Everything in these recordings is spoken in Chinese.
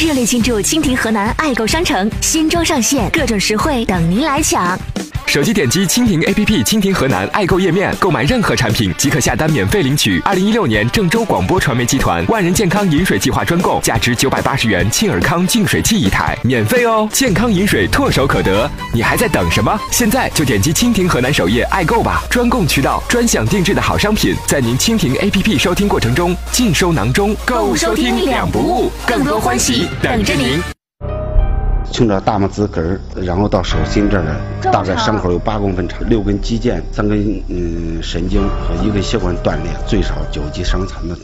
热烈庆祝蜻蜓河南爱购商城新装上线，各种实惠等您来抢。手机点击蜻蜓 APP 蜻蜓河南爱购页面，购买任何产品即可下单免费领取二零一六年郑州广播传媒集团万人健康饮水计划专供，价值九百八十元沁尔康净水器一台，免费哦！健康饮水唾手可得，你还在等什么？现在就点击蜻蜓河南首页爱购吧！专供渠道，专享定制的好商品，在您蜻蜓 APP 收听过程中尽收囊中，购物收听两不误，更多欢喜等着您。从这大拇指根儿，然后到手心这儿，大概伤口有八公分长，六根肌腱、三根嗯神经和一根血管断裂，最少九级伤残的。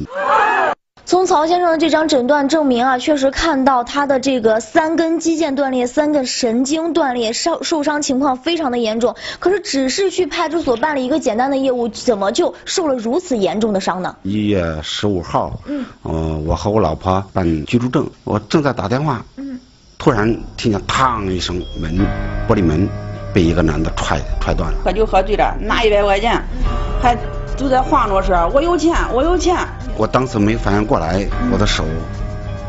从曹先生的这张诊断证明啊，确实看到他的这个三根肌腱断裂，三根神经断裂，受受伤情况非常的严重。可是只是去派出所办了一个简单的业务，怎么就受了如此严重的伤呢？一月十五号，嗯，呃，我和我老婆办居住证，我正在打电话，嗯。突然听见“嘡”一声，门玻璃门被一个男的踹踹断了。喝酒喝醉了，拿一百块钱，还就在晃着说：“我有钱，我有钱。”我当时没反应过来，我的手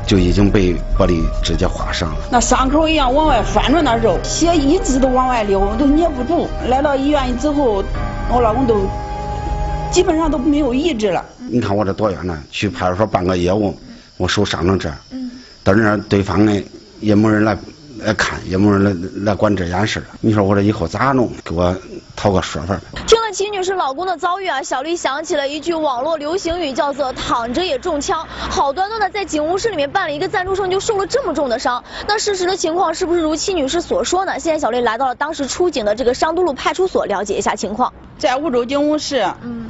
就已经被玻璃直接划伤了。那伤口一样往外翻着，那肉血一直都往外流，都捏不住。来到医院之后，我老公都基本上都没有意志了。你看我这多远呢？去派出所办个业务，我手伤成这，到那对方呢？也没人来来看，也没人来来管这件事你说我这以后咋弄？给我讨个说法。听了齐女士老公的遭遇啊，小丽想起了一句网络流行语，叫做“躺着也中枪”。好端端的在警务室里面办了一个暂住证，就受了这么重的伤。那事实的情况是不是如戚女士所说呢？现在小丽来到了当时出警的这个商都路派出所，了解一下情况。在梧州警务室。嗯。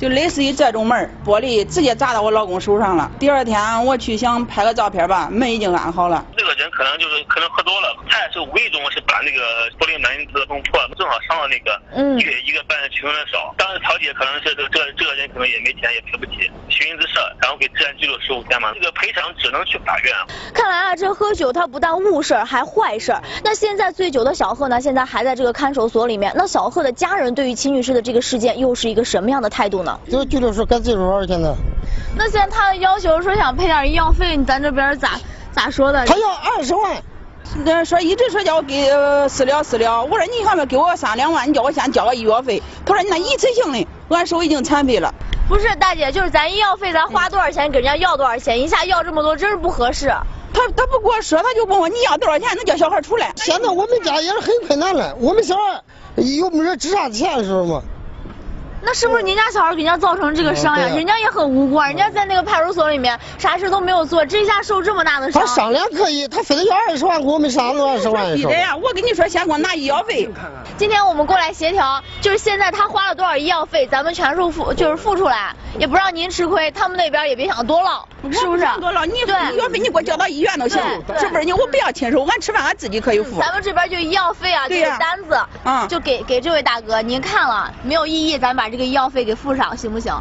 就类似于这种门玻璃直接砸到我老公手上了。第二天我去想拍个照片吧，门已经安好了。可能就是可能喝多了，他也是无意中是把那个玻璃门给弄破，正好伤了那个一个一个半月轻的手。当时调解可能是这这这个人可能也没钱也赔不起，寻衅滋事，然后给治安拘留十五天嘛。这个赔偿只能去法院。看来啊，这喝酒他不但误事儿还坏事儿。那现在醉酒的小贺呢，现在还在这个看守所里面。那小贺的家人对于秦女士的这个事件又是一个什么样的态度呢？就拘留所。该自多少钱呢？那现在他的要求说想赔点医药费，咱这边咋咋说的？他要二十万，那说一直说叫我给私了私了。我说你看嘛，给我三两万，你叫我先交个医药费。他说你那一次性的，俺手已经残废了。不是大姐，就是咱医药费，咱花多少钱给人家要多少钱，一下要这么多，真是不合适。他他不跟我说，他就问我你要多少钱，能叫小孩出来。现在我们家也是很困难了，我们小孩又没人值啥钱，是吗？那是不是您家小孩给人家造成这个伤呀？人家也很无辜，人家在那个派出所里面啥事都没有做，这下受这么大的伤。他商量可以，他非得要二十万给我们商量二十万。你的呀！我跟你说，先给我拿医药费。今天我们过来协调，就是现在他花了多少医药费，咱们全数付，就是付出来，也不让您吃亏，他们那边也别想多了，是不是？多捞，你医药费你给我交到医院都行，是不是？你我不要亲手，俺吃饭俺自己可以付。咱们这边就医药费啊，这个单子，嗯，就给给这位大哥，您看了没有异议？咱把这个医药费给付。上行不行？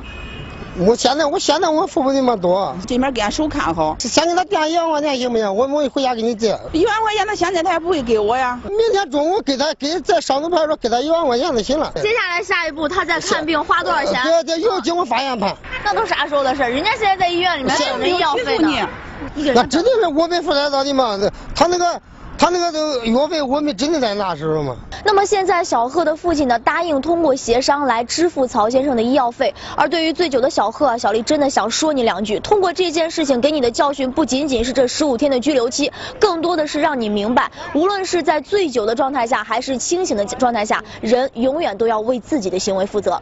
我现在我现在我付不那么多，这边给俺手看好。先给他垫一万块钱行不行？我我回家给你借。一万块钱他现在他也不会给我呀。明天中午给他给在上头派出所给他一万块钱就行了。接下来下一步他再看病花多少钱？对对，又经过法院判。那都啥时候的事？人家现在在医院里面等着医药费呢。那真的是我们负责到的嘛？他那个。他那个都药费，我们真的在那时候吗？那么现在小贺的父亲呢，答应通过协商来支付曹先生的医药费。而对于醉酒的小贺，小丽真的想说你两句。通过这件事情给你的教训，不仅仅是这十五天的拘留期，更多的是让你明白，无论是在醉酒的状态下，还是清醒的状态下，人永远都要为自己的行为负责。